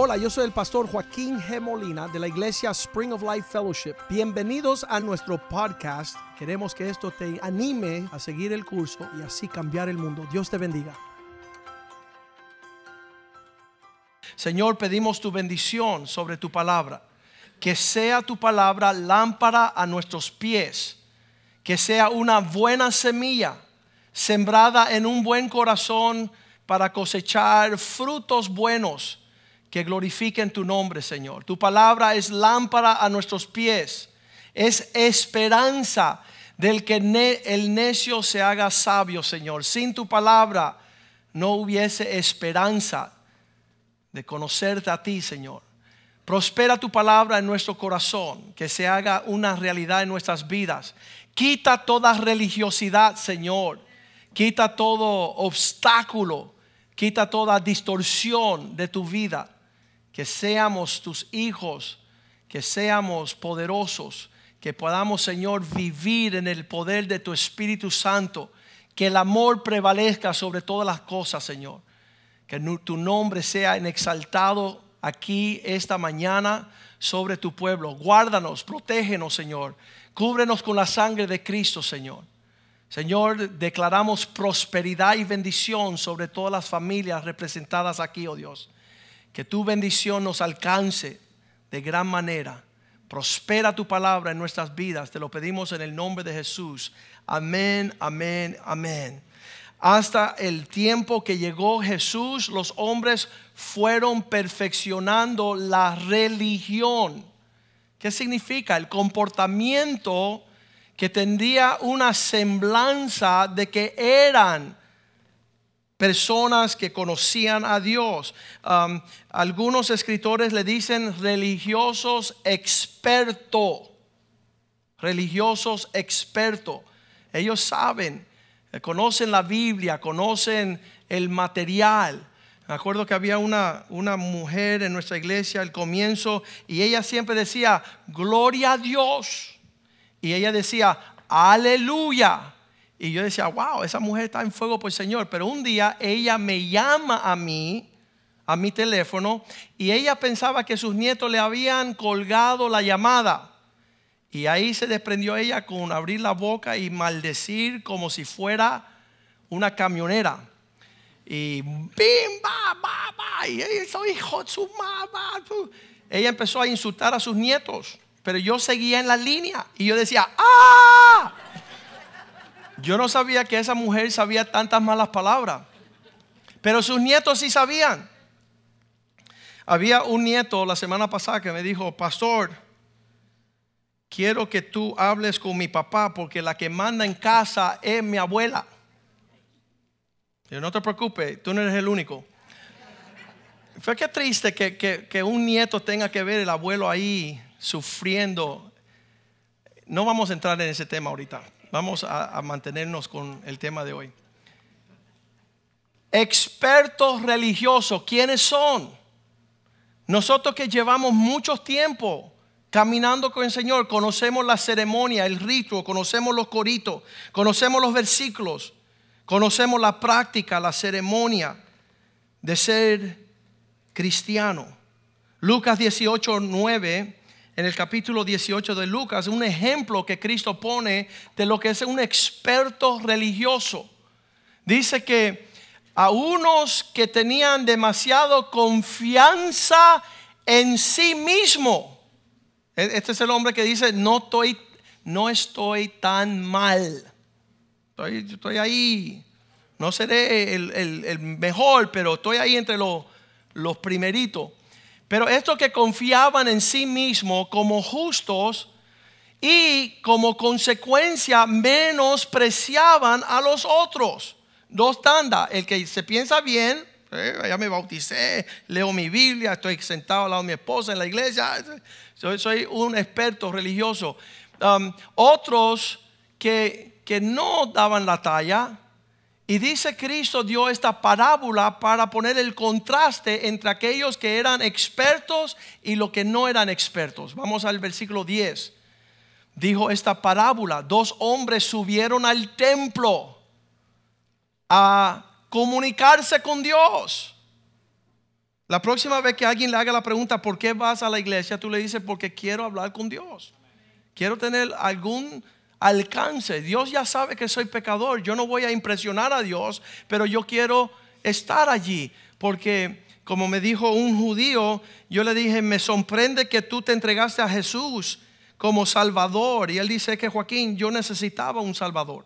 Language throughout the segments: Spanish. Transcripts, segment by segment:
Hola, yo soy el pastor Joaquín G. Molina de la iglesia Spring of Life Fellowship. Bienvenidos a nuestro podcast. Queremos que esto te anime a seguir el curso y así cambiar el mundo. Dios te bendiga. Señor, pedimos tu bendición sobre tu palabra. Que sea tu palabra lámpara a nuestros pies. Que sea una buena semilla sembrada en un buen corazón para cosechar frutos buenos que glorifiquen tu nombre, Señor. Tu palabra es lámpara a nuestros pies, es esperanza del que el necio se haga sabio, Señor. Sin tu palabra no hubiese esperanza de conocerte a ti, Señor. Prospera tu palabra en nuestro corazón, que se haga una realidad en nuestras vidas. Quita toda religiosidad, Señor. Quita todo obstáculo. Quita toda distorsión de tu vida que seamos tus hijos, que seamos poderosos, que podamos, Señor, vivir en el poder de tu Espíritu Santo, que el amor prevalezca sobre todas las cosas, Señor. Que tu nombre sea exaltado aquí esta mañana sobre tu pueblo. Guárdanos, protégenos, Señor. Cúbrenos con la sangre de Cristo, Señor. Señor, declaramos prosperidad y bendición sobre todas las familias representadas aquí, oh Dios. Que tu bendición nos alcance de gran manera. Prospera tu palabra en nuestras vidas. Te lo pedimos en el nombre de Jesús. Amén, amén, amén. Hasta el tiempo que llegó Jesús, los hombres fueron perfeccionando la religión. ¿Qué significa? El comportamiento que tendría una semblanza de que eran personas que conocían a Dios. Um, algunos escritores le dicen religiosos expertos. Religiosos expertos. Ellos saben, eh, conocen la Biblia, conocen el material. Me acuerdo que había una, una mujer en nuestra iglesia al comienzo y ella siempre decía, gloria a Dios. Y ella decía, aleluya. Y yo decía, wow, esa mujer está en fuego por el Señor. Pero un día ella me llama a mí, a mi teléfono, y ella pensaba que sus nietos le habían colgado la llamada. Y ahí se desprendió ella con abrir la boca y maldecir como si fuera una camionera. Y bim, ba, ba, ba, y hijo de su mamá. Ella empezó a insultar a sus nietos, pero yo seguía en la línea y yo decía, ¡ah! Yo no sabía que esa mujer sabía tantas malas palabras, pero sus nietos sí sabían. Había un nieto la semana pasada que me dijo, pastor, quiero que tú hables con mi papá porque la que manda en casa es mi abuela. Yo no te preocupes, tú no eres el único. Fue que triste que, que un nieto tenga que ver el abuelo ahí sufriendo. No vamos a entrar en ese tema ahorita. Vamos a, mantenernos con el tema de hoy. Expertos religiosos, ¿quiénes son? Nosotros que llevamos mucho tiempo caminando con el Señor, conocemos la ceremonia, el rito, conocemos los coritos, conocemos los versículos, conocemos la práctica, la ceremonia de ser cristiano. Lucas 18, 9 en el capítulo 18 de Lucas, un ejemplo que Cristo pone de lo que es un experto religioso. Dice que a unos que tenían demasiado confianza en sí mismo. E-, este es el hombre que dice, no estoy, no estoy tan mal. Estoy, estoy ahí. No seré el, mejor, pero estoy ahí entre los, los primeritos. Pero estos que confiaban en sí mismos como justos y como consecuencia menospreciaban a los otros. Dos tandas, el que se piensa bien, eh, ya me bauticé, leo mi Biblia, estoy sentado al lado de mi esposa en la iglesia, soy, un experto religioso. Um, otros que, que no daban la talla, y dice Cristo dio esta parábola para poner el contraste entre aquellos que eran expertos y los que no eran expertos. Vamos al versículo 10. Dijo esta parábola, dos hombres subieron al templo a comunicarse con Dios. La próxima vez que alguien le haga la pregunta, ¿por qué vas a la iglesia? Tú le dices, porque quiero hablar con Dios. Quiero tener algún alcance. Dios ya sabe que soy pecador. Yo no voy a impresionar a Dios, pero yo quiero estar allí. Porque, como me dijo un judío, yo le dije, me sorprende que tú te entregaste a Jesús como Salvador. Y él dice que Joaquín, yo necesitaba un Salvador.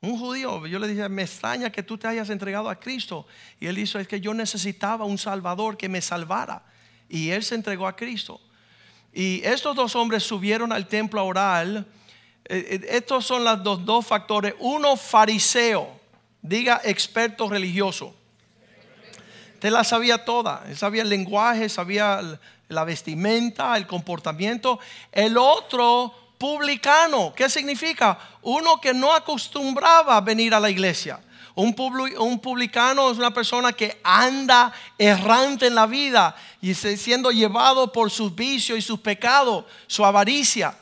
Un judío, yo le dije, me extraña que tú te hayas entregado a Cristo. Y él dijo, es que yo necesitaba un Salvador que me salvara. Y él se entregó a Cristo. Y estos dos hombres subieron al templo a orar. Eh, eh, estos son los dos, dos factores. Uno, fariseo, diga experto religioso. Usted la sabía toda. Él sabía el lenguaje, sabía la vestimenta, el comportamiento. El otro, publicano. ¿Qué significa? Uno que no acostumbraba a venir a la iglesia. Un, publicano es una persona que anda errante en la vida y siendo llevado por sus vicios y sus pecados, su avaricia.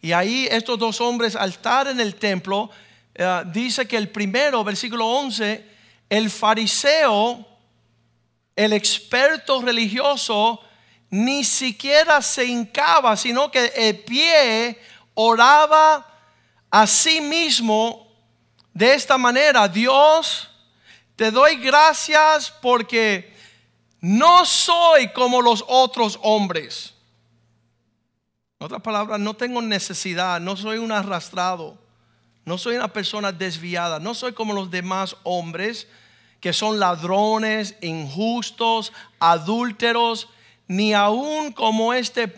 Y ahí estos dos hombres al estar en el templo, eh, dice que el primero, versículo 11, el fariseo, el experto religioso, ni siquiera se hincaba, sino que el pie oraba a sí mismo de esta manera. Dios, te doy gracias porque no soy como los otros hombres. En otras palabras, no tengo necesidad, no soy un arrastrado, no soy una persona desviada, no soy como los demás hombres que son ladrones, injustos, adúlteros ni aún como este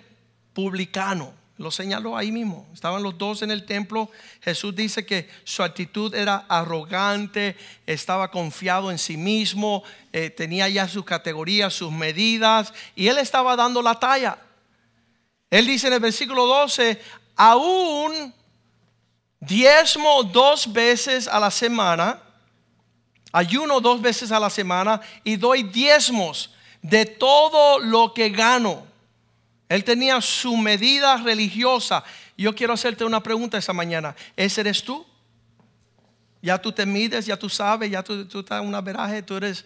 publicano. Lo señaló ahí mismo. Estaban los dos en el templo. Jesús dice que su actitud era arrogante, estaba confiado en sí mismo, eh, tenía ya sus categorías, sus medidas, y él estaba dando la talla. Él dice en el versículo 12, aún diezmo dos veces a la semana, ayuno dos veces a la semana y doy diezmos de todo lo que gano. Él tenía su medida religiosa. Yo quiero hacerte una pregunta esa mañana. ¿Ese eres tú? Ya tú te mides, ya tú sabes, ya tú, estás en una veraje, tú eres,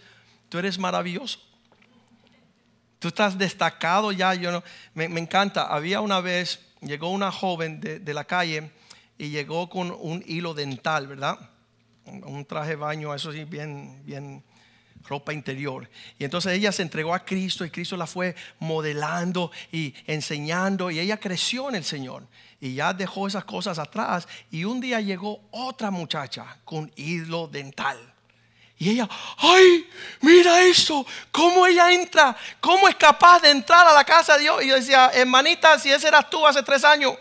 tú eres maravilloso. Tú estás destacado ya. Yo no, me, encanta. Había una vez, llegó una joven de, la calle y llegó con un hilo dental, ¿verdad? Un traje de baño, eso sí, bien, bien ropa interior. Y entonces ella se entregó a Cristo y Cristo la fue modelando y enseñando y ella creció en el Señor. Y ya dejó esas cosas atrás y un día llegó otra muchacha con hilo dental. Y ella, ay, mira esto, cómo ella entra, cómo es capaz de entrar a la casa de Dios. Y yo decía, hermanita, si ese eras tú hace tres años.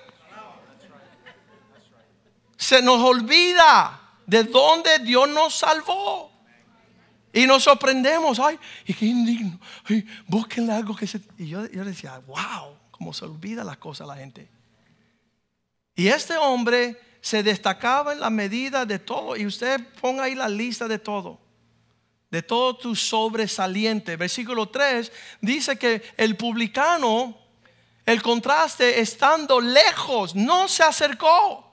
Se nos olvida de dónde Dios nos salvó. Y nos sorprendemos, ay, y qué indigno, ay, búsquenle algo que se... Y yo, yo decía, wow, cómo se olvida las cosas la gente. Y este hombre se destacaba en la medida de todo. Y usted ponga ahí la lista de todo. De todo tu sobresaliente. Versículo 3 dice que el publicano, el contraste, estando lejos, no se acercó.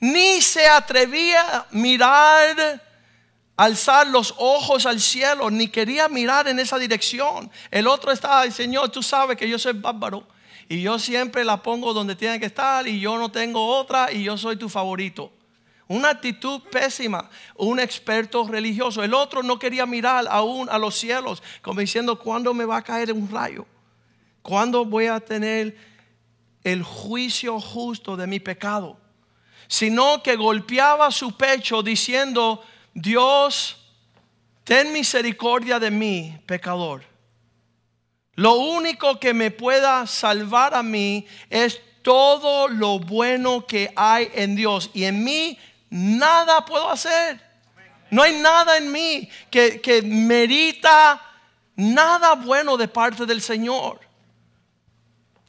Ni se atrevía a mirar alzar los ojos al cielo, ni quería mirar en esa dirección. El otro estaba, Señor, tú sabes que yo soy bárbaro y yo siempre la pongo donde tiene que estar y yo no tengo otra y yo soy tu favorito. Una actitud pésima, un experto religioso. El otro no quería mirar aún a los cielos, como diciendo, ¿cuándo me va a caer un rayo? ¿Cuándo voy a tener el juicio justo de mi pecado? Sino que golpeaba su pecho diciendo, Dios, ten misericordia de mí, pecador. Lo único que me pueda salvar a mí es todo lo bueno que hay en Dios. Y en mí nada puedo hacer. No hay nada en mí que, que merita nada bueno de parte del Señor.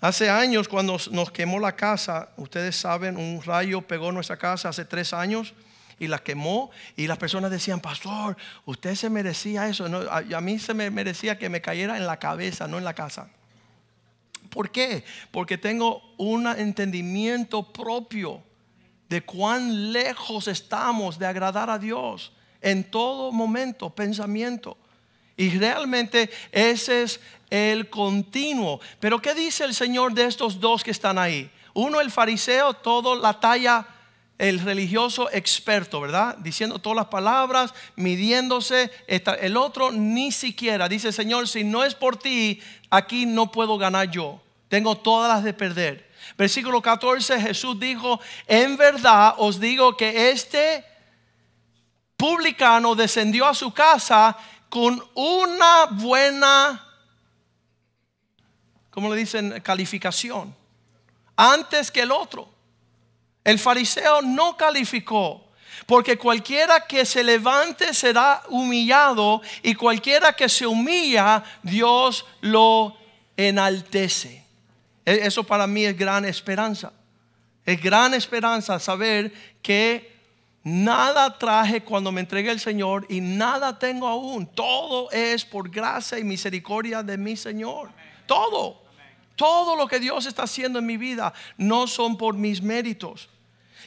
Hace años cuando nos quemó la casa, ustedes saben, un rayo pegó nuestra casa hace tres años y la quemó y las personas decían, pastor, usted se merecía eso. a, a, mí se me merecía que me cayera en la cabeza, no en la casa. ¿Por qué? Porque tengo un entendimiento propio de cuán lejos estamos de agradar a Dios en todo momento, pensamiento. Y realmente ese es el continuo. Pero ¿qué dice el Señor de estos dos que están ahí? Uno, el fariseo, todo la talla, el religioso experto, ¿verdad? Diciendo todas las palabras, midiéndose. El otro ni siquiera dice, Señor, si no es por ti, aquí no puedo ganar yo. Tengo todas las de perder. Versículo 14, Jesús dijo, en verdad os digo que este publicano descendió a su casa con una buena, ¿cómo le dicen? Calificación. Antes que el otro. El fariseo no calificó. Porque cualquiera que se levante será humillado y cualquiera que se humilla, Dios lo enaltece. E, eso para mí es gran esperanza. Es gran esperanza saber que nada traje cuando me entregué el Señor y nada tengo aún. Todo es por gracia y misericordia de mi Señor. Todo. Todo lo que Dios está haciendo en mi vida no son por mis méritos.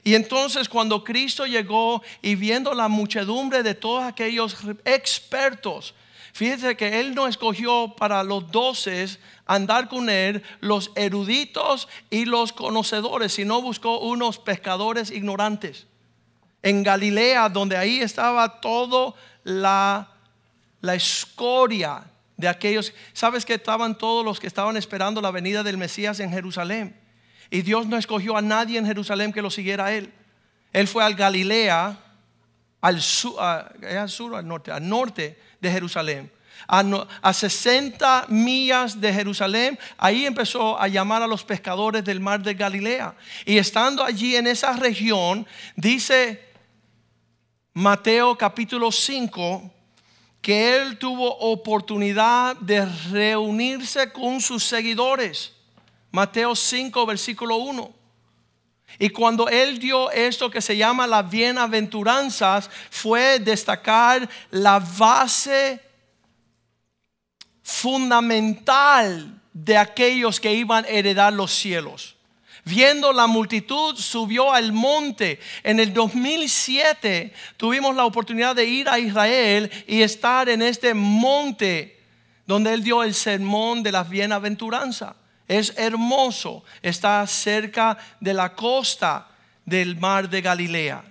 Y entonces cuando Cristo llegó y viendo la muchedumbre de todos aquellos expertos, Fíjese que Él no escogió para los doces andar con Él los eruditos y los conocedores, sino buscó unos pescadores ignorantes. En Galilea, donde ahí estaba todo la, la escoria de aquellos. ¿Sabes que estaban todos los que estaban esperando la venida del Mesías en Jerusalén? Y Dios no escogió a nadie en Jerusalén que lo siguiera a Él. Él fue al Galilea, al sur, al sur, al norte, al norte de Jerusalén. A, 60 millas de Jerusalén, ahí empezó a llamar a los pescadores del mar de Galilea. Y estando allí en esa región, dice Mateo capítulo 5, que él tuvo oportunidad de reunirse con sus seguidores. Mateo 5, versículo 1. Y cuando él dio esto que se llama las bienaventuranzas, fue destacar la base fundamental de aquellos que iban a heredar los cielos. Viendo la multitud, subió al monte. En el 2007 tuvimos la oportunidad de ir a Israel y estar en este monte donde él dio el sermón de la bienaventuranza. Es hermoso, está cerca de la costa del mar de Galilea.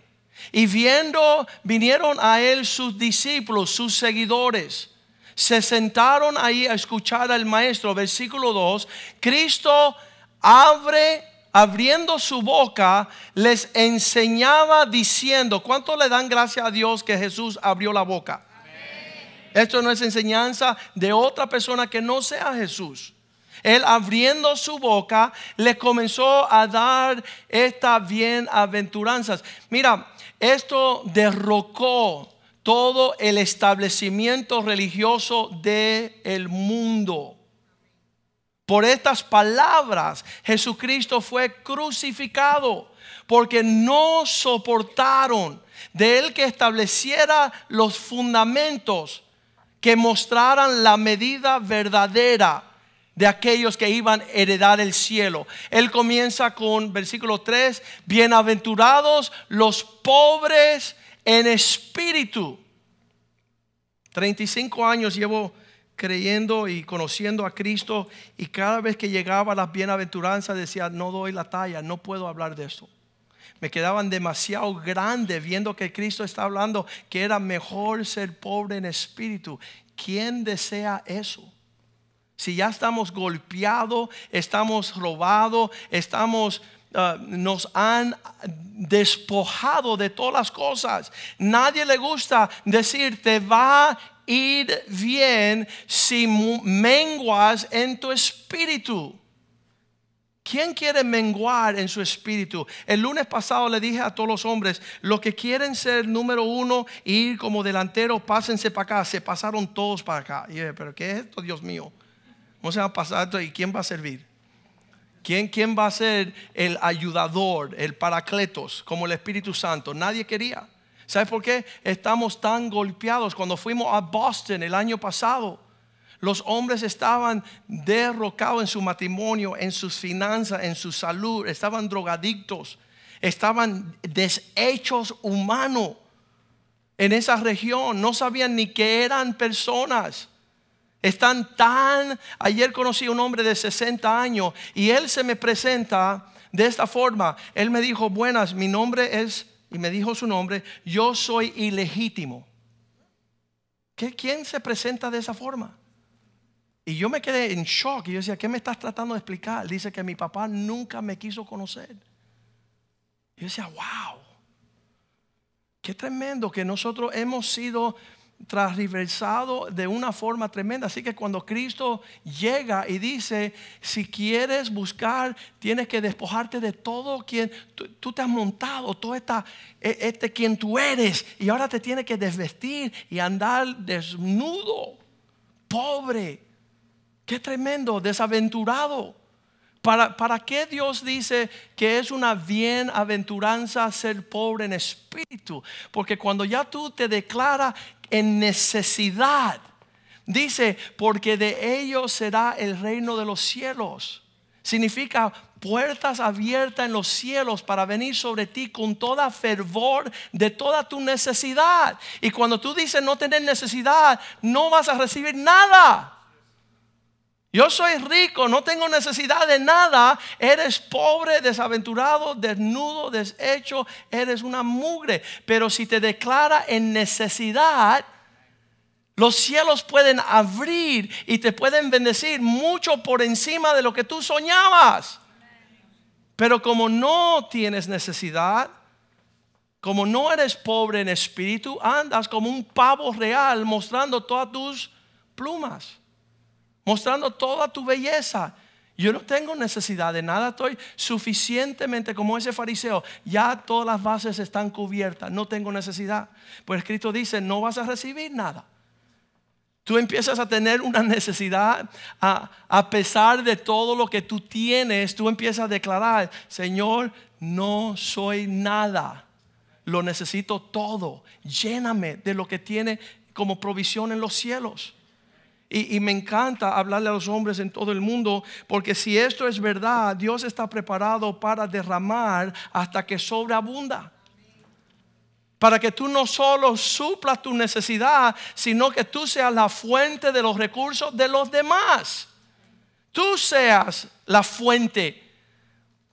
Y viendo, vinieron a él sus discípulos, sus seguidores. Se sentaron ahí a escuchar al maestro. Versículo 2. Cristo abre abriendo su boca, les enseñaba diciendo, ¿cuánto le dan gracias a Dios que Jesús abrió la boca? Esto no es enseñanza de otra persona que no sea Jesús. Él abriendo su boca le comenzó a dar estas bienaventuranzas. Mira, esto derrocó todo el establecimiento religioso del el mundo. Por estas palabras Jesucristo fue crucificado porque no soportaron de él que estableciera los fundamentos que mostraran la medida verdadera de aquellos que iban a heredar el cielo. Él comienza con versículo 3, bienaventurados los pobres en espíritu. 35 años llevo creyendo y conociendo a Cristo y cada vez que llegaba a las bienaventuranzas decía, no doy la talla, no puedo hablar de esto. Me quedaban demasiado grandes viendo que Cristo está hablando que era mejor ser pobre en espíritu. ¿Quién desea eso? Si ya estamos golpeados, estamos robados, estamos ah, nos han despojado de todas las cosas. Nadie le gusta decir te va ir bien si menguas en tu espíritu. ¿Quién quiere menguar en su espíritu? El lunes pasado le dije a todos los hombres, los que quieren ser número uno ir como delantero, pásense para acá. Se pasaron todos para acá. Pero ¿qué es esto, Dios mío? ¿Cómo se va a pasar esto y quién va a servir? ¿Quién, ¿Quién va a ser el ayudador, el paracletos, como el Espíritu Santo? Nadie quería. ¿Sabes por qué estamos tan golpeados? Cuando fuimos a Boston el año pasado, los hombres estaban derrocados en su matrimonio, en sus finanzas, en su salud, estaban drogadictos, estaban deshechos humanos. en esa región, no sabían ni que eran personas. Están tan... Ayer conocí a un hombre de 60 años y él se me presenta de esta forma. Él me dijo, buenas, mi nombre es, y me dijo su nombre, yo soy ilegítimo. ¿Qué, ¿Quién se presenta de esa forma? Y yo me quedé en shock y yo decía, ¿qué me estás tratando de explicar? Dice que mi papá nunca me quiso conocer. Yo decía, wow, qué tremendo que nosotros hemos sido transversado de una forma tremenda. Así que cuando Cristo llega y dice, si quieres buscar, tienes que despojarte de todo quien tú, te has montado, todo esta, e, este quien tú eres, y ahora te tienes que desvestir y andar desnudo, pobre. Qué tremendo, desaventurado. ¿Para, ¿Para qué Dios dice que es una bienaventuranza ser pobre en espíritu? Porque cuando ya tú te declaras en necesidad. Dice, porque de ellos será el reino de los cielos. Significa puertas abiertas en los cielos para venir sobre ti con toda fervor de toda tu necesidad. Y cuando tú dices no tener necesidad, no vas a recibir nada. Yo soy rico, no tengo necesidad de nada. Eres pobre, desaventurado, desnudo, deshecho. Eres una mugre. Pero si te declara en necesidad, los cielos pueden abrir y te pueden bendecir mucho por encima de lo que tú soñabas. Pero como no tienes necesidad, como no eres pobre en espíritu, andas como un pavo real mostrando todas tus plumas mostrando toda tu belleza. Yo no tengo necesidad de nada, estoy suficientemente como ese fariseo. Ya todas las bases están cubiertas, no tengo necesidad. Pues Cristo dice, no vas a recibir nada. Tú empiezas a tener una necesidad, a, a pesar de todo lo que tú tienes, tú empiezas a declarar, Señor, no soy nada, lo necesito todo, lléname de lo que tiene como provisión en los cielos. Y, me encanta hablarle a los hombres en todo el mundo, porque si esto es verdad, Dios está preparado para derramar hasta que sobreabunda. Para que tú no solo suplas tu necesidad, sino que tú seas la fuente de los recursos de los demás. Tú seas la fuente.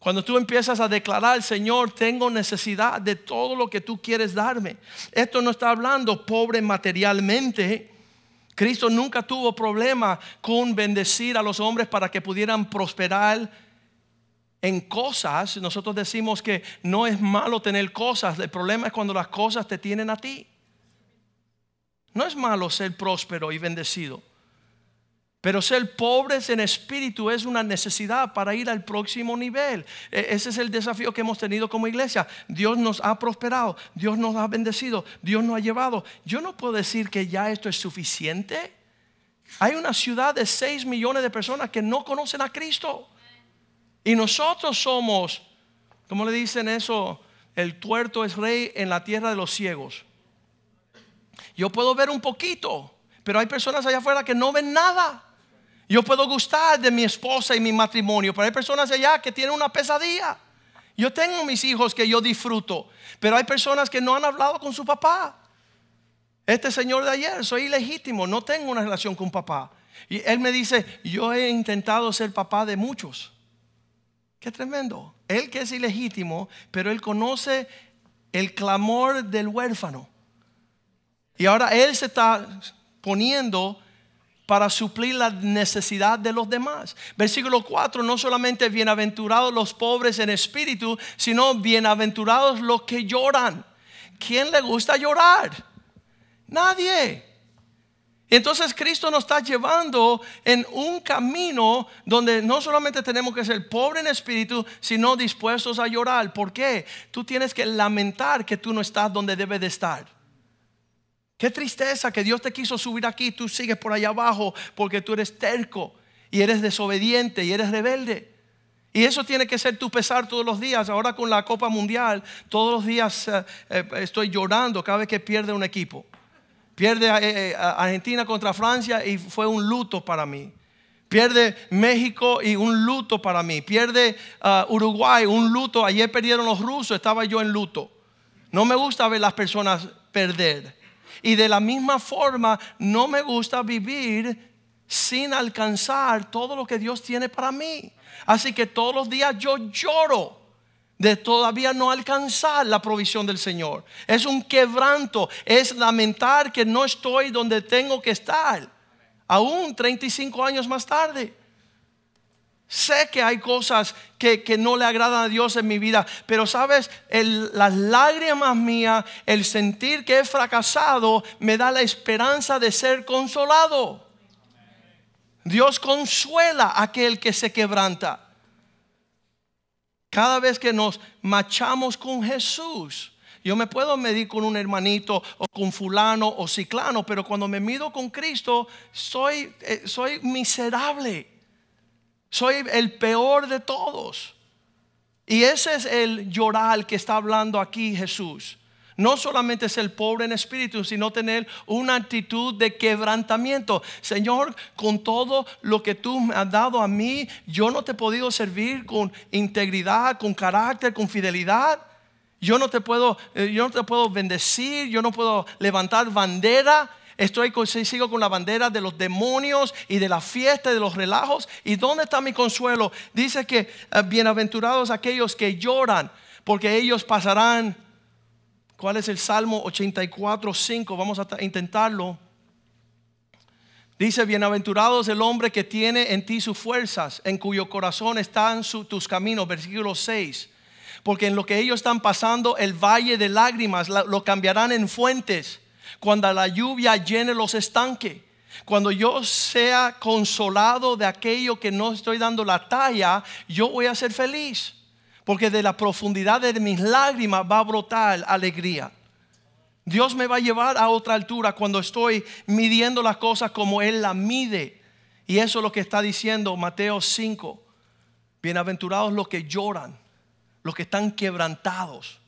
Cuando tú empiezas a declarar, Señor, tengo necesidad de todo lo que tú quieres darme. Esto no está hablando pobre materialmente Cristo nunca tuvo problema con bendecir a los hombres para que pudieran prosperar en cosas. Nosotros decimos que no es malo tener cosas, el problema es cuando las cosas te tienen a ti. No es malo ser próspero y bendecido. Pero ser pobres en espíritu es una necesidad para ir al próximo nivel. E, ese es el desafío que hemos tenido como iglesia. Dios nos ha prosperado, Dios nos ha bendecido, Dios nos ha llevado. Yo no puedo decir que ya esto es suficiente. Hay una ciudad de 6 millones de personas que no conocen a Cristo. Y nosotros somos, ¿cómo le dicen eso? El tuerto es rey en la tierra de los ciegos. Yo puedo ver un poquito, pero hay personas allá afuera que no ven nada. Yo puedo gustar de mi esposa y mi matrimonio, pero hay personas allá que tienen una pesadilla. Yo tengo mis hijos que yo disfruto, pero hay personas que no han hablado con su papá. Este señor de ayer, soy ilegítimo, no tengo una relación con papá. Y él me dice, yo he intentado ser papá de muchos. Qué tremendo. Él que es ilegítimo, pero él conoce el clamor del huérfano. Y ahora él se está poniendo para suplir la necesidad de los demás. Versículo 4, no solamente bienaventurados los pobres en espíritu, sino bienaventurados los que lloran. ¿Quién le gusta llorar? Nadie. Entonces Cristo nos está llevando en un camino donde no solamente tenemos que ser pobres en espíritu, sino dispuestos a llorar. ¿Por qué? Tú tienes que lamentar que tú no estás donde debes de estar. Qué tristeza que Dios te quiso subir aquí, tú sigues por allá abajo porque tú eres terco y eres desobediente y eres rebelde. Y eso tiene que ser tu pesar todos los días. Ahora con la Copa Mundial, todos los días eh, eh, estoy llorando cada vez que pierde un equipo. Pierde eh, Argentina contra Francia y fue un luto para mí. Pierde México y un luto para mí. Pierde ah, Uruguay, un luto. Ayer perdieron los rusos, estaba yo en luto. No me gusta ver las personas perder. Y de la misma forma, no me gusta vivir sin alcanzar todo lo que Dios tiene para mí. Así que todos los días yo lloro de todavía no alcanzar la provisión del Señor. Es un quebranto, es lamentar que no estoy donde tengo que estar, aún 35 años más tarde. Sé que hay cosas que, no le agradan a Dios en mi vida, pero sabes, las lágrimas mías, el sentir que he fracasado, me da la esperanza de ser consolado. Dios consuela a aquel que se quebranta. Cada vez que nos machamos con Jesús, yo me puedo medir con un hermanito o con fulano o ciclano, pero cuando me mido con Cristo, soy, eh, soy miserable. Soy el peor de todos. Y ese es el llorar que está hablando aquí Jesús. No solamente es el pobre en espíritu, sino tener una actitud de quebrantamiento. Señor, con todo lo que tú me has dado a mí, yo no te he podido servir con integridad, con carácter, con fidelidad. Yo no te puedo, eh, yo no te puedo bendecir, yo no puedo levantar bandera. Estoy sigo con la bandera de los demonios y de la fiesta y de los relajos. ¿Y dónde está mi consuelo? Dice que eh, bienaventurados aquellos que lloran, porque ellos pasarán ¿Cuál es el Salmo 84, 5? Vamos a intentarlo. Dice, bienaventurados el hombre que tiene en ti sus fuerzas, en cuyo corazón están tus caminos, versículo 6. Porque en lo que ellos están pasando, el valle de lágrimas lo cambiarán en fuentes, cuando la lluvia llene los estanques. Cuando yo sea consolado de aquello que no estoy dando la talla, yo voy a ser feliz. Porque de la profundidad de mis lágrimas va a brotar alegría. Dios me va a llevar a otra altura cuando estoy midiendo las cosas como Él las mide. Y eso es lo que está diciendo Mateo 5. Bienaventurados los que lloran, los que están quebrantados.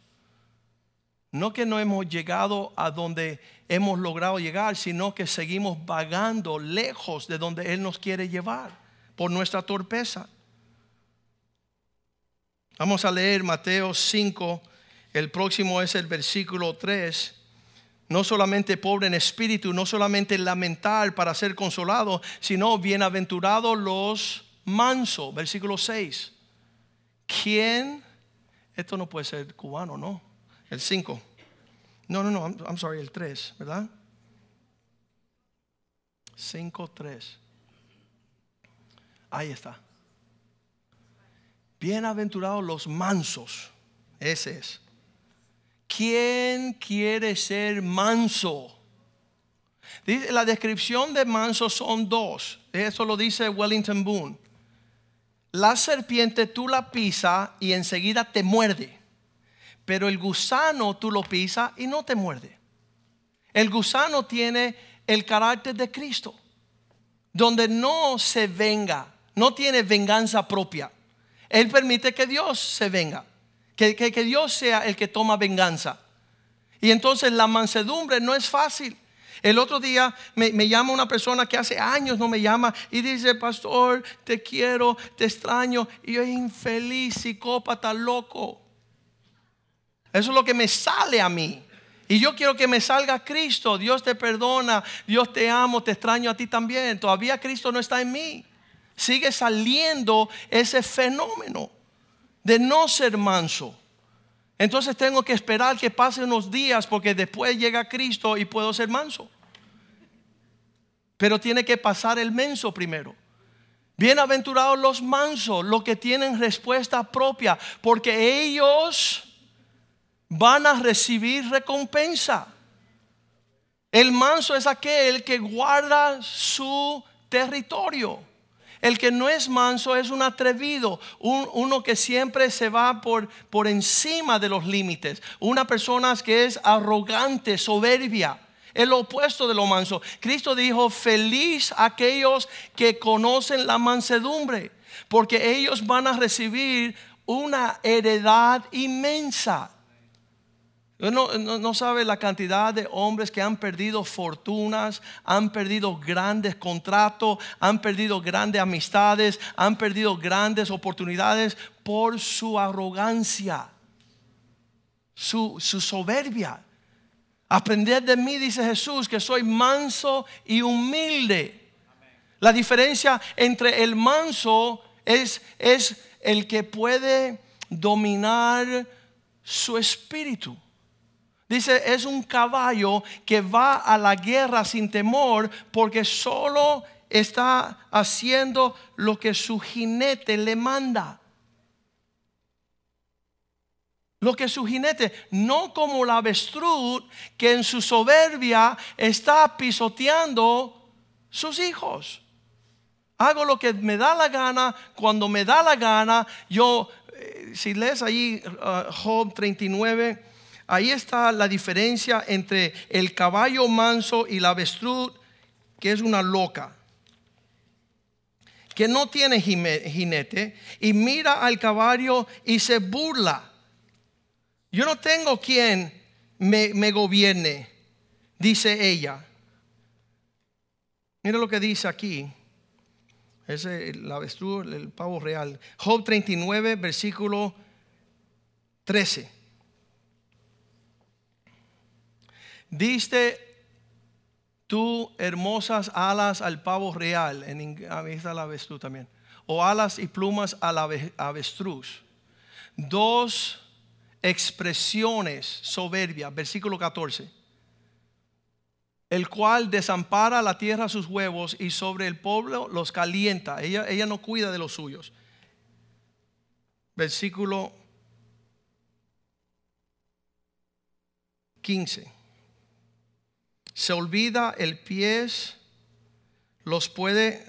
No que no hemos llegado a donde hemos logrado llegar, sino que seguimos vagando lejos de donde Él nos quiere llevar por nuestra torpeza. Vamos a leer Mateo 5, el próximo es el versículo 3. No solamente pobre en espíritu, no solamente lamentar para ser consolado, sino bienaventurados los mansos, versículo 6. ¿Quién? Esto no puede ser cubano, ¿no? El 5. No, no, no, I'm, sorry, el 3, ¿verdad? 5, 3. Ahí está. Bienaventurados los mansos. Ese es. ¿Quién quiere ser manso? la descripción de manso son dos. Eso lo dice Wellington Boone. La serpiente tú la pisas y enseguida te muerde. Pero el gusano tú lo pisas y no te muerde. El gusano tiene el carácter de Cristo. Donde no se venga, no tiene venganza propia. Él permite que Dios se venga, que, Dios sea el que toma venganza. Y entonces la mansedumbre no es fácil. El otro día me, me, llama una persona que hace años no me llama y dice, pastor, te quiero, te extraño. Y yo infeliz, psicópata, loco. Eso es lo que me sale a mí. Y yo quiero que me salga Cristo. Dios te perdona, Dios te amo, te extraño a ti también. Todavía Cristo no está en mí sigue saliendo ese fenómeno de no ser manso. Entonces tengo que esperar que pasen unos días porque después llega Cristo y puedo ser manso. Pero tiene que pasar el menso primero. Bienaventurados los mansos, los que tienen respuesta propia, porque ellos van a recibir recompensa. El manso es aquel que guarda su territorio. El que no es manso es un atrevido, uno que siempre se va por, por encima de los límites, una persona que es arrogante, soberbia, el opuesto de lo manso. Cristo dijo, feliz aquellos que conocen la mansedumbre, porque ellos van a recibir una heredad inmensa. No, sabe la cantidad de hombres que han perdido fortunas, han perdido grandes contratos, han perdido grandes amistades, han perdido grandes oportunidades por su arrogancia, su, su soberbia. Aprended de mí, dice Jesús, que soy manso y humilde. La diferencia entre el manso es, es el que puede dominar su espíritu. Dice, es un caballo que va a la guerra sin temor porque solo está haciendo lo que su jinete le manda. Lo que su jinete, no como la avestruz que en su soberbia está pisoteando sus hijos. Hago lo que me da la gana, cuando me da la gana, yo, eh, si lees ahí uh, Job 39, ahí está la diferencia entre el caballo manso y la avestruz, que es una loca que no tiene jinete y mira al caballo y se burla. Yo no tengo quien me, gobierne, dice ella. Mira lo que dice aquí. Es el avestruz, el pavo real. Job 39, versículo 13. Diste tú hermosas alas al pavo real, en ahí está la avestruz también, o alas y plumas al avestruz. Dos expresiones soberbias, versículo 14. El cual desampara la tierra sus huevos y sobre el pueblo los calienta. Ella, ella no cuida de los suyos. Versículo 15 se olvida el pie, los puede,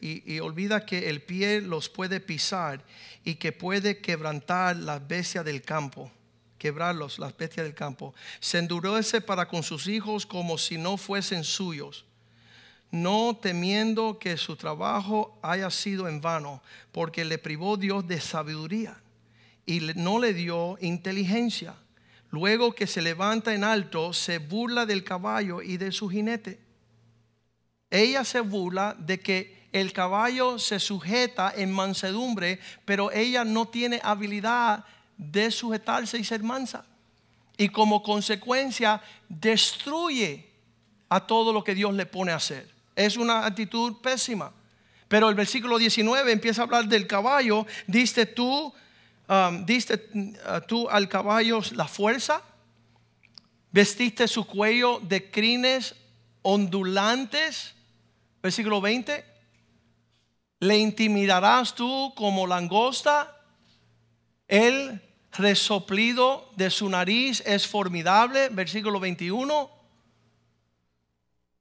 y, olvida que el pie los puede pisar y que puede quebrantar las bestias del campo quebrarlos, las bestias del campo. Se endurece para con sus hijos como si no fuesen suyos, no temiendo que su trabajo haya sido en vano, porque le privó Dios de sabiduría y no le dio inteligencia. Luego que se levanta en alto, se burla del caballo y de su jinete. Ella se burla de que el caballo se sujeta en mansedumbre, pero ella no tiene habilidad de sujetarse y ser mansa. Y como consecuencia destruye a todo lo que Dios le pone a hacer. Es una actitud pésima. Pero el versículo 19 empieza a hablar del caballo. Diste tú um, diste uh, tú al caballo la fuerza, vestiste su cuello de crines ondulantes, versículo 20, le intimidarás tú como langosta, el resoplido de su nariz es formidable, versículo 21.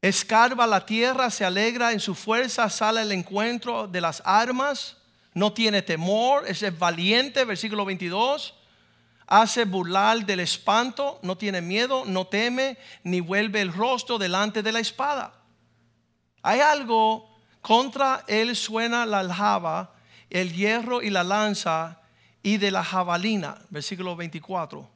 Escarba la tierra, se alegra en su fuerza, sale al encuentro de las armas no tiene temor, es valiente, versículo 22. Hace burlar del espanto, no tiene miedo, no teme, ni vuelve el rostro delante de la espada. Hay algo contra él suena la aljaba, el hierro y la lanza y de la jabalina, versículo 24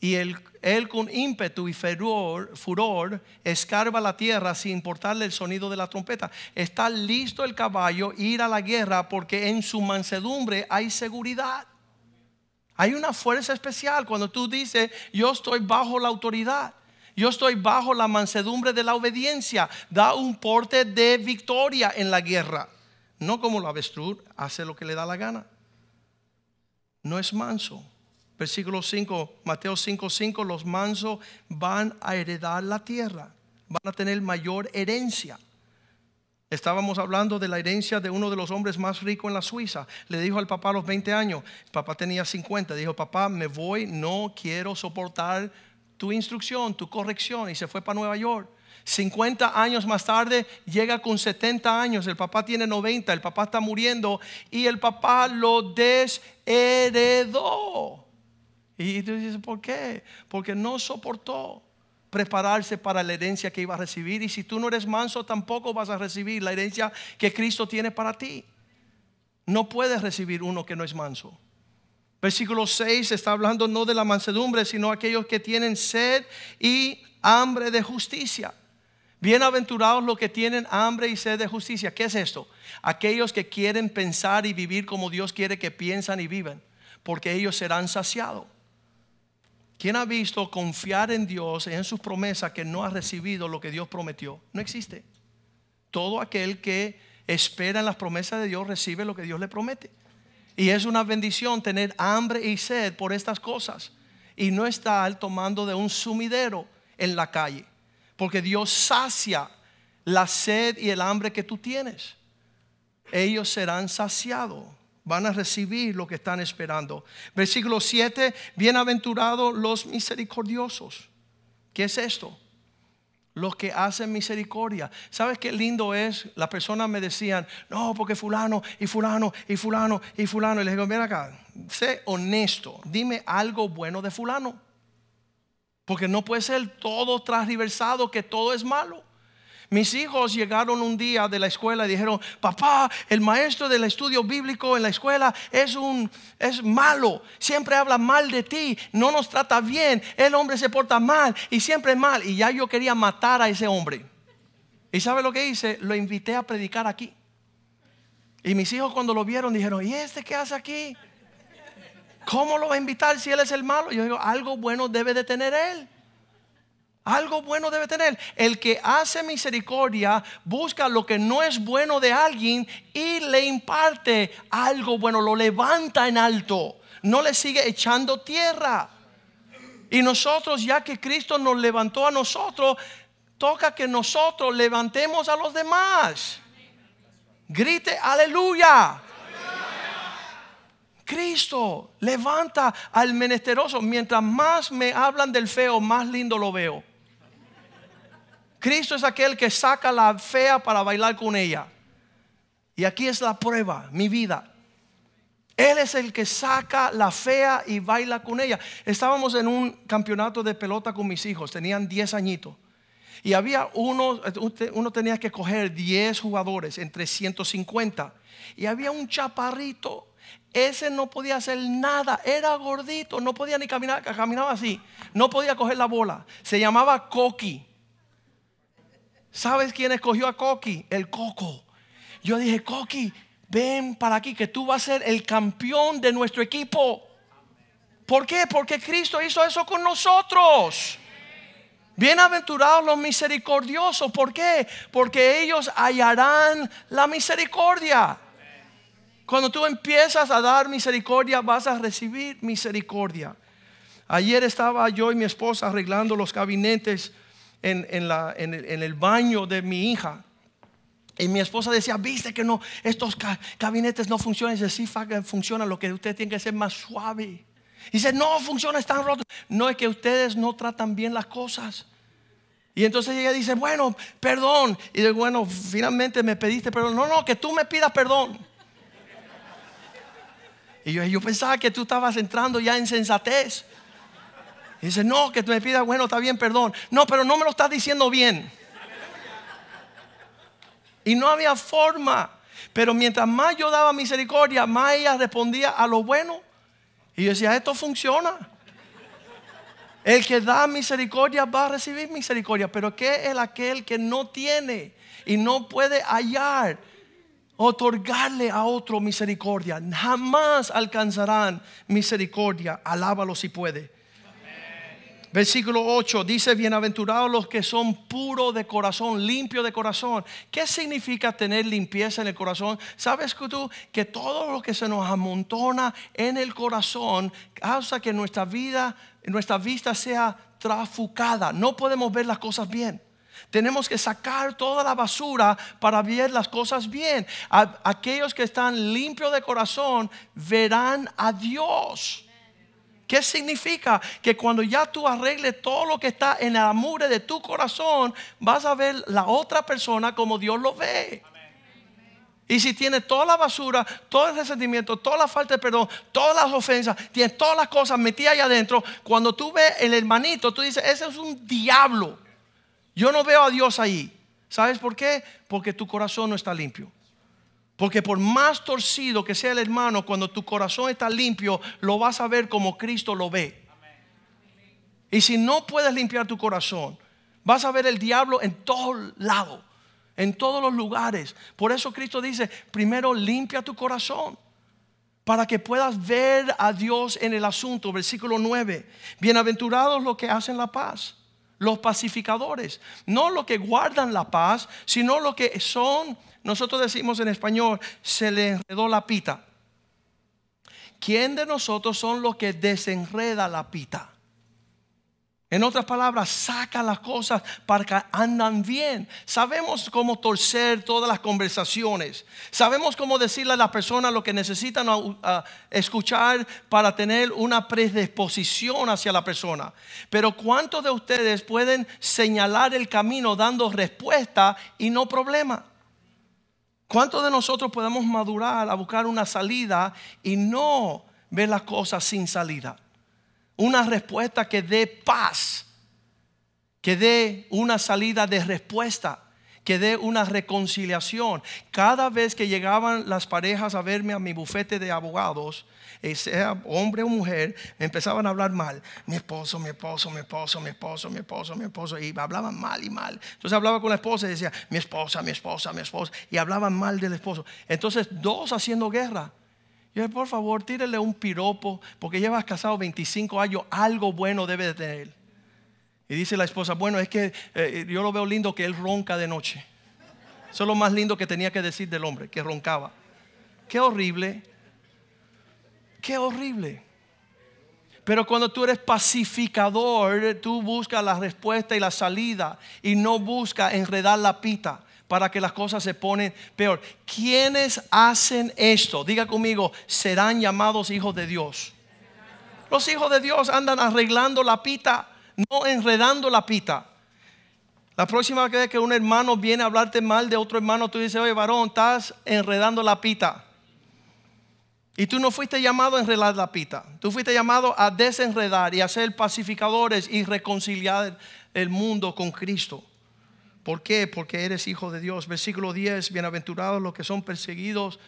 y él, con ímpetu y furor, furor escarba la tierra sin importarle el sonido de la trompeta. Está listo el caballo ir a la guerra porque en su mansedumbre hay seguridad. Hay una fuerza especial cuando tú dices, yo estoy bajo la autoridad. Yo estoy bajo la mansedumbre de la obediencia. Da un porte de victoria en la guerra. No como la avestruz hace lo que le da la gana. No es manso Versículo 5, Mateo 5, 5, los mansos van a heredar la tierra, van a tener mayor herencia. Estábamos hablando de la herencia de uno de los hombres más ricos en la Suiza. Le dijo al papá a los 20 años, papá tenía 50, dijo, papá, me voy, no quiero soportar tu instrucción, tu corrección, y se fue para Nueva York. 50 años más tarde llega con 70 años, el papá tiene 90, el papá está muriendo y el papá lo desheredó. Y tú dices, ¿por qué? Porque no soportó prepararse para la herencia que iba a recibir. Y si tú no eres manso, tampoco vas a recibir la herencia que Cristo tiene para ti. No puedes recibir uno que no es manso. Versículo 6 está hablando no de la mansedumbre, sino aquellos que tienen sed y hambre de justicia. Bienaventurados los que tienen hambre y sed de justicia. ¿Qué es esto? Aquellos que quieren pensar y vivir como Dios quiere que piensan y vivan, porque ellos serán saciados. ¿Quién ha visto confiar en Dios, en sus promesas, que no ha recibido lo que Dios prometió? No existe. Todo aquel que espera en las promesas de Dios recibe lo que Dios le promete. Y es una bendición tener hambre y sed por estas cosas y no estar tomando de un sumidero en la calle. Porque Dios sacia la sed y el hambre que tú tienes. Ellos serán saciados van a recibir lo que están esperando. Versículo 7, bienaventurados los misericordiosos. ¿Qué es esto? Los que hacen misericordia. ¿Sabes qué lindo es? Las personas me decían, no, porque fulano y fulano y fulano y fulano. Y les digo, ven acá, sé honesto, dime algo bueno de fulano. Porque no puede ser todo transversado que todo es malo. Mis hijos llegaron un día de la escuela y dijeron, papá, el maestro del estudio bíblico en la escuela es un es malo, siempre habla mal de ti, no nos trata bien, el hombre se porta mal y siempre mal. Y ya yo quería matar a ese hombre. ¿Y sabe lo que hice? Lo invité a predicar aquí. Y mis hijos cuando lo vieron dijeron, ¿y este qué hace aquí? ¿Cómo lo va a invitar si él es el malo? Yo digo, algo bueno debe de tener él. Algo bueno debe tener. El que hace misericordia busca lo que no es bueno de alguien y le imparte algo bueno, lo levanta en alto, no le sigue echando tierra. Y nosotros, ya que Cristo nos levantó a nosotros, toca que nosotros levantemos a los demás. Grite aleluya. Cristo levanta al menesteroso. Mientras más me hablan del feo, más lindo lo veo. Cristo es aquel que saca la fea para bailar con ella. Y aquí es la prueba, mi vida. Él es el que saca la fea y baila con ella. Estábamos en un campeonato de pelota con mis hijos, tenían 10 añitos. Y había uno, uno tenía que coger 10 jugadores entre 150. Y había un chaparrito, ese no podía hacer nada, era gordito, no podía ni caminar, caminaba así, no podía coger la bola. Se llamaba Coqui. ¿Sabes quién escogió a Coqui? El Coco. Yo dije, Coqui, ven para aquí, que tú vas a ser el campeón de nuestro equipo. ¿Por qué? Porque Cristo hizo eso con nosotros. Bienaventurados los misericordiosos. ¿Por qué? Porque ellos hallarán la misericordia. Cuando tú empiezas a dar misericordia, vas a recibir misericordia. Ayer estaba yo y mi esposa arreglando los gabinetes en, la, en, el, baño de mi hija. Y mi esposa decía, viste que no, estos gabinetes no funcionan. Dice, sí, funciona, lo que usted tiene que ser más suave. Y dice, no, funciona, están rotos. No es que ustedes no tratan bien las cosas. Y entonces ella dice, bueno, perdón. Y dice, bueno, finalmente me pediste perdón. No, no, que tú me pidas perdón. Y yo, yo pensaba que tú estabas entrando ya en sensatez. Y dice, no, que tú me pidas, bueno, está bien, perdón. No, pero no me lo estás diciendo bien. Y no había forma. Pero mientras más yo daba misericordia, más ella respondía a lo bueno. Y yo decía, esto funciona. El que da misericordia va a recibir misericordia. Pero ¿qué es aquel que no tiene y no puede hallar? Otorgarle a otro misericordia. Jamás alcanzarán misericordia. Alábalo si puede. Versículo 8 dice, bienaventurados los que son puros de corazón, limpios de corazón. ¿Qué significa tener limpieza en el corazón? ¿Sabes que tú que todo lo que se nos amontona en el corazón causa que nuestra vida, nuestra vista sea trafucada? No podemos ver las cosas bien. Tenemos que sacar toda la basura para ver las cosas bien. aquellos que están limpios de corazón verán a Dios. ¿Qué significa? Que cuando ya tú arregles todo lo que está en la mure de tu corazón, vas a ver la otra persona como Dios lo ve. Y si tiene toda la basura, todo el resentimiento, toda la falta de perdón, todas las ofensas, tiene todas las cosas metidas ahí adentro, cuando tú ves el hermanito, tú dices, ese es un diablo. Yo no veo a Dios ahí. ¿Sabes por qué? Porque tu corazón no está limpio. Porque por más torcido que sea el hermano, cuando tu corazón está limpio, lo vas a ver como Cristo lo ve. Y si no puedes limpiar tu corazón, vas a ver el diablo en todos lados, en todos los lugares. Por eso Cristo dice, primero limpia tu corazón. para que puedas ver a Dios en el asunto. Versículo 9. Bienaventurados los que hacen la paz, los pacificadores, no los que guardan la paz, sino los que son, nosotros decimos en español, se le enredó la pita. ¿Quién de nosotros son los que desenreda la pita? En otras palabras, saca las cosas para que andan bien. Sabemos cómo torcer todas las conversaciones. Sabemos cómo decirle a las personas lo que necesitan escuchar para tener una predisposición hacia la persona. Pero ¿cuántos de ustedes pueden señalar el camino dando respuesta y no problema? ¿Cuántos de nosotros podemos madurar a buscar una salida y no ver las cosas sin salida? una respuesta que dé paz, que dé una salida de respuesta, que dé una reconciliación. Cada vez que llegaban las parejas a verme a mi bufete de abogados, eh, sea hombre o mujer, me empezaban a hablar mal. Mi esposo, mi esposo, mi esposo, mi esposo, mi esposo, mi esposo. Y hablaban mal y mal. Entonces hablaba con la esposa y decía, mi esposa, mi esposa, mi esposa. Y hablaban mal del esposo. Entonces dos haciendo guerra. Yo por favor, tírele un piropo, porque llevas casado 25 años, algo bueno debe de tener. Y dice la esposa, bueno, es que eh, yo lo veo lindo que él ronca de noche. Eso es lo más lindo que tenía que decir del hombre, que roncaba. Qué horrible. Qué horrible. Pero cuando tú eres pacificador, tú buscas la respuesta y la salida y no buscas enredar la pita para que las cosas se ponen peor. ¿Quiénes hacen esto? Diga conmigo, serán llamados hijos de Dios. Los hijos de Dios andan arreglando la pita, no enredando la pita. La próxima vez que un hermano viene a hablarte mal de otro hermano, tú dices, oye varón, estás enredando la pita. Y tú no fuiste llamado a enredar la pita. Tú fuiste llamado a desenredar y a ser pacificadores y reconciliar el mundo con Cristo. ¿Por qué? Porque eres hijo de Dios. Versículo 10, bienaventurados los que son perseguidos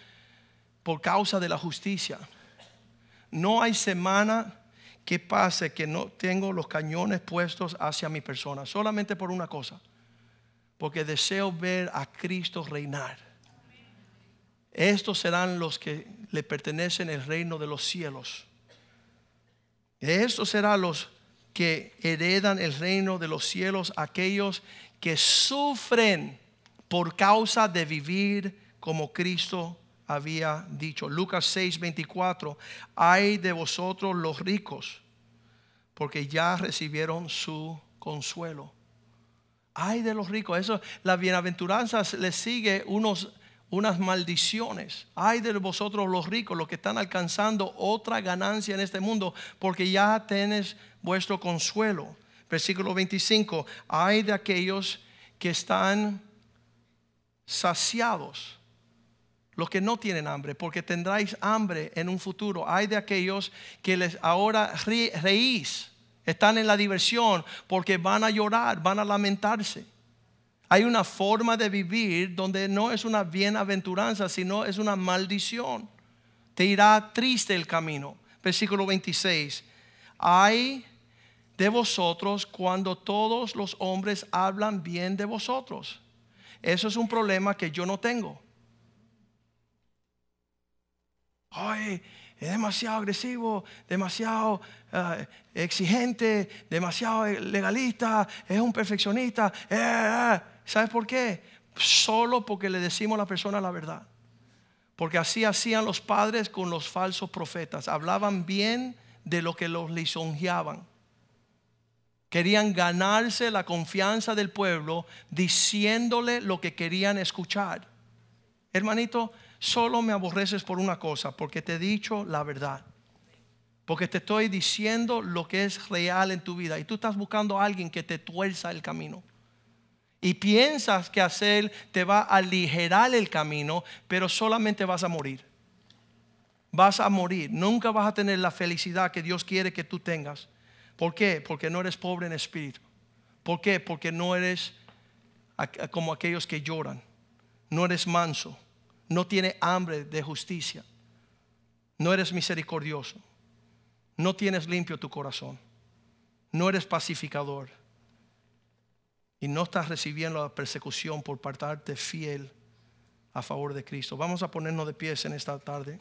por causa de la justicia. No hay semana que pase que no tengo los cañones puestos hacia mi persona, solamente por una cosa, porque deseo ver a Cristo reinar. Estos serán los que le pertenecen el reino de los cielos. Estos serán los que heredan el reino de los cielos, aquellos que sufren por causa de vivir como Cristo había dicho. Lucas 6, 24, hay de vosotros los ricos, porque ya recibieron su consuelo. Hay de los ricos, eso, la bienaventuranza le sigue unos, unas maldiciones. Hay de vosotros los ricos, los que están alcanzando otra ganancia en este mundo, porque ya tenéis vuestro consuelo. Versículo 25, hay de aquellos que están saciados, los que no tienen hambre, porque tendráis hambre en un futuro. Hay de aquellos que les ahora reís, están en la diversión, porque van a llorar, van a lamentarse. Hay una forma de vivir donde no es una bienaventuranza, sino es una maldición. Te irá triste el camino. Versículo 26. Hay de vosotros cuando todos los hombres hablan bien de vosotros. Eso es un problema que yo no tengo. Ay, es demasiado agresivo, demasiado eh, exigente, demasiado legalista, es un perfeccionista. Eh, eh, ¿Sabes por qué? Solo porque le decimos a la persona la verdad. Porque así hacían los padres con los falsos profetas. Hablaban bien de lo que los lisonjeaban. Querían ganarse la confianza del pueblo diciéndole lo que querían escuchar. Hermanito, solo me aborreces por una cosa, porque te he dicho la verdad. Porque te estoy diciendo lo que es real en tu vida. Y tú estás buscando a alguien que te tuerza el camino. Y piensas que hacer te va a aligerar el camino, pero solamente vas a morir. Vas a morir. Nunca vas a tener la felicidad que Dios quiere que tú tengas. ¿Por qué? Porque no eres pobre en espíritu. ¿Por qué? Porque no eres como aquellos que lloran. No eres manso. No tienes hambre de justicia. No eres misericordioso. No tienes limpio tu corazón. No eres pacificador. Y no estás recibiendo la persecución por partarte fiel a favor de Cristo. Vamos a ponernos de pies en esta tarde.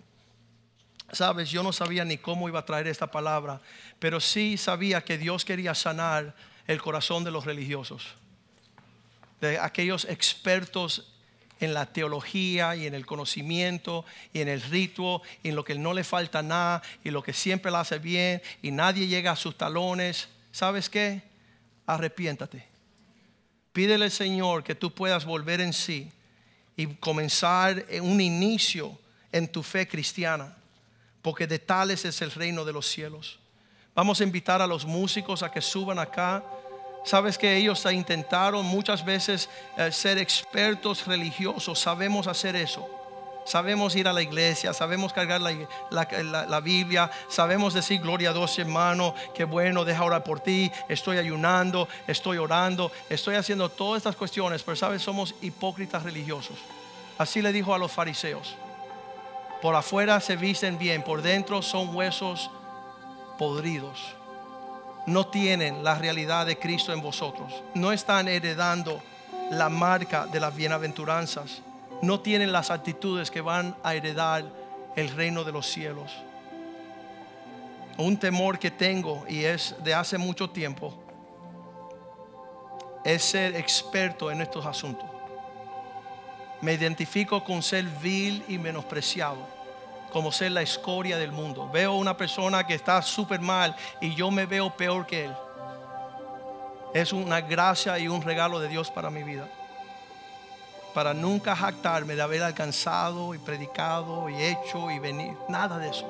Sabes, yo no sabía ni cómo iba a traer esta palabra, pero sí sabía que Dios quería sanar el corazón de los religiosos, de aquellos expertos en la teología y en el conocimiento y en el ritual y en lo que no le falta nada y lo que siempre lo hace bien y nadie llega a sus talones. ¿Sabes qué? Arrepiéntate. Pídele al Señor que tú puedas volver en sí y comenzar un inicio en tu fe cristiana, porque de tales es el reino de los cielos. Vamos a invitar a los músicos a que suban acá. Sabes que ellos intentaron muchas veces eh, ser expertos religiosos, sabemos hacer eso. Sabemos ir a la iglesia, sabemos cargar la, Biblia, sabemos decir gloria a Dios hermano, qué bueno, deja orar por ti, estoy ayunando, estoy orando, estoy haciendo todas estas cuestiones, pero sabes, somos hipócritas religiosos. Así le dijo a los fariseos. Por afuera se visten bien, por dentro son huesos podridos. No tienen la realidad de Cristo en vosotros. No están heredando la marca de las bienaventuranzas. No tienen las actitudes que van a heredar el reino de los cielos. Un temor que tengo y es de hace mucho tiempo es ser experto en estos asuntos. Me identifico con ser vil y menospreciado, como ser la escoria del mundo. Veo una persona que está súper mal y yo me veo peor que él. Es una gracia y un regalo de Dios para mi vida. Para nunca jactarme de haber alcanzado y predicado y hecho y venir. Nada de eso.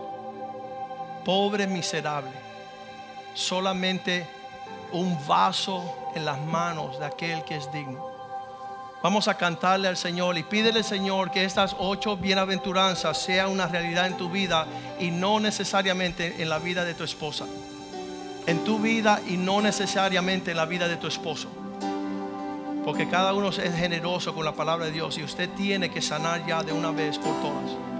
Pobre miserable. Solamente un vaso en las manos de aquel que es digno. Vamos a cantarle al Señor y pídele Señor que estas ocho bienaventuranzas sean una realidad en tu vida y no necesariamente en la vida de tu esposa. En tu vida y no necesariamente en la vida de tu esposo. Porque cada uno es generoso con la palabra de Dios y usted tiene que sanar ya de una vez por todas.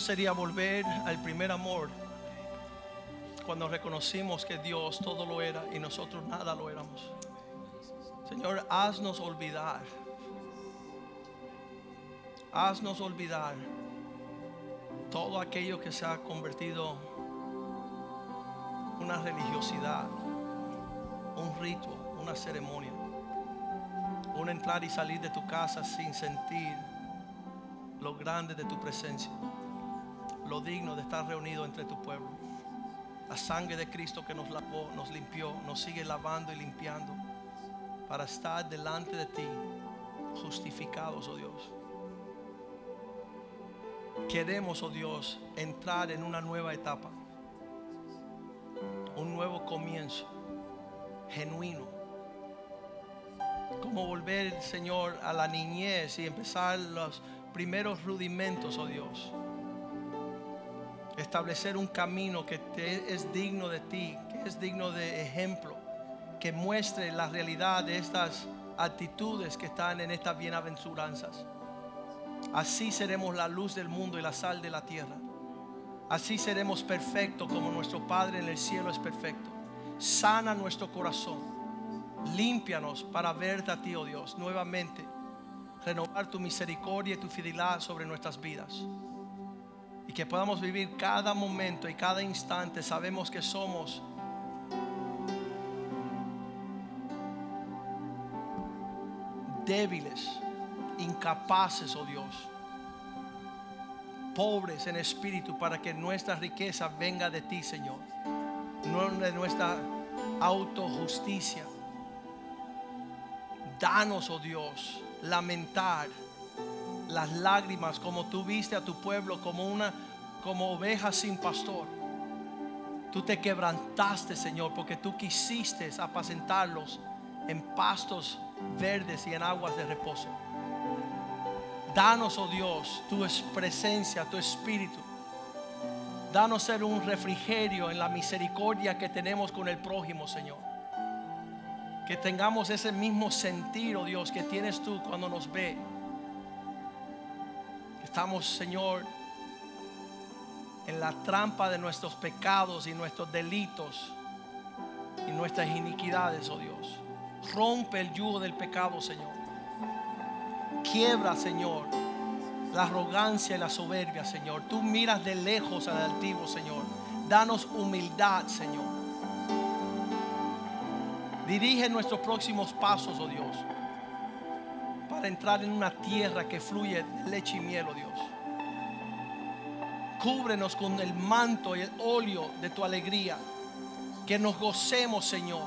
Sería volver al primer amor cuando reconocimos que Dios todo lo era y nosotros nada lo éramos. Señor, haznos olvidar. Haznos olvidar todo aquello que se ha convertido una religiosidad, un rito, una ceremonia. Un entrar y salir de tu casa sin sentir lo grande de tu presencia, lo digno de estar reunido entre tu pueblo. La sangre de Cristo que nos lavó, nos limpió, nos sigue lavando y limpiando para estar delante de ti, justificados, oh Dios. Queremos, oh Dios, entrar en una nueva etapa, un nuevo comienzo, genuino. Como volver, Señor, a la niñez y empezar los primeros rudimentos, oh Dios. Establecer un camino que te es digno de ti, que es digno de ejemplo, que muestre la realidad de estas actitudes que están en estas bienaventuranzas. Así seremos la luz del mundo y la sal de la tierra. Así seremos perfectos como nuestro Padre en el cielo es perfecto. Sana nuestro corazón. Límpianos para verte a ti, oh Dios, nuevamente. Renovar tu misericordia y tu fidelidad sobre nuestras vidas. Y que podamos vivir cada momento y cada instante. Sabemos que somos débiles, incapaces, oh Dios, pobres en espíritu, para que nuestra riqueza venga de ti, Señor, no de nuestra autojusticia. Danos, oh Dios, lamentar las lágrimas como tú viste a tu pueblo como una como oveja sin pastor. Tú te quebrantaste, Señor, porque tú quisiste apacentarlos en pastos verdes y en aguas de reposo. Danos, oh Dios, tu presencia, tu espíritu. Danos ser un refrigerio en la misericordia que tenemos con el prójimo, Señor. Que tengamos ese mismo sentir, oh Dios, que tienes tú cuando nos ve. Estamos, Señor, en la trampa de nuestros pecados y nuestros delitos y nuestras iniquidades, oh Dios. Rompe el yugo del pecado, Señor. Quiebra, Señor, la arrogancia y la soberbia, Señor. Tú miras de lejos al altivo, Señor. Danos humildad, Señor. Dirige nuestros próximos pasos, oh Dios, para entrar en una tierra que fluye leche y miel, oh Dios. Cúbrenos con el manto y el óleo de tu alegría. Que nos gocemos, Señor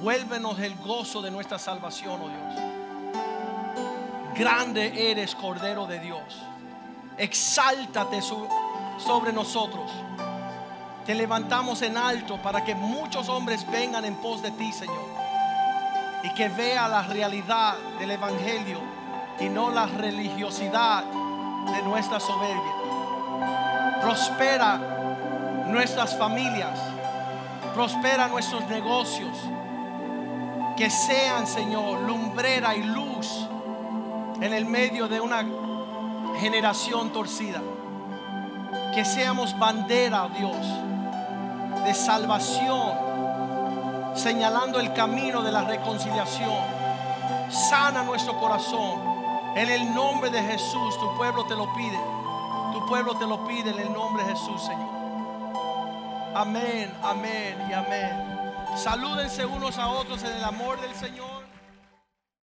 Vuélvenos el gozo de nuestra salvación, oh Dios. Grande eres, Cordero de Dios. Exáltate sobre nosotros. Te levantamos en alto para que muchos hombres vengan en pos de ti, Señor. Que vea la realidad del Evangelio y no la religiosidad de nuestra soberbia. Prospera nuestras familias. Prospera nuestros negocios que sean, Señor, lumbrera y luz en el medio de una generación torcida. Que seamos bandera, oh Dios, de salvación, señalando el camino de la reconciliación. Sana nuestro corazón. En el nombre de Jesús, tu pueblo te lo pide. Tu pueblo te lo pide en el nombre de Jesús, Señor. Amén, amén y amén. Salúdense unos a otros en el amor del Señor.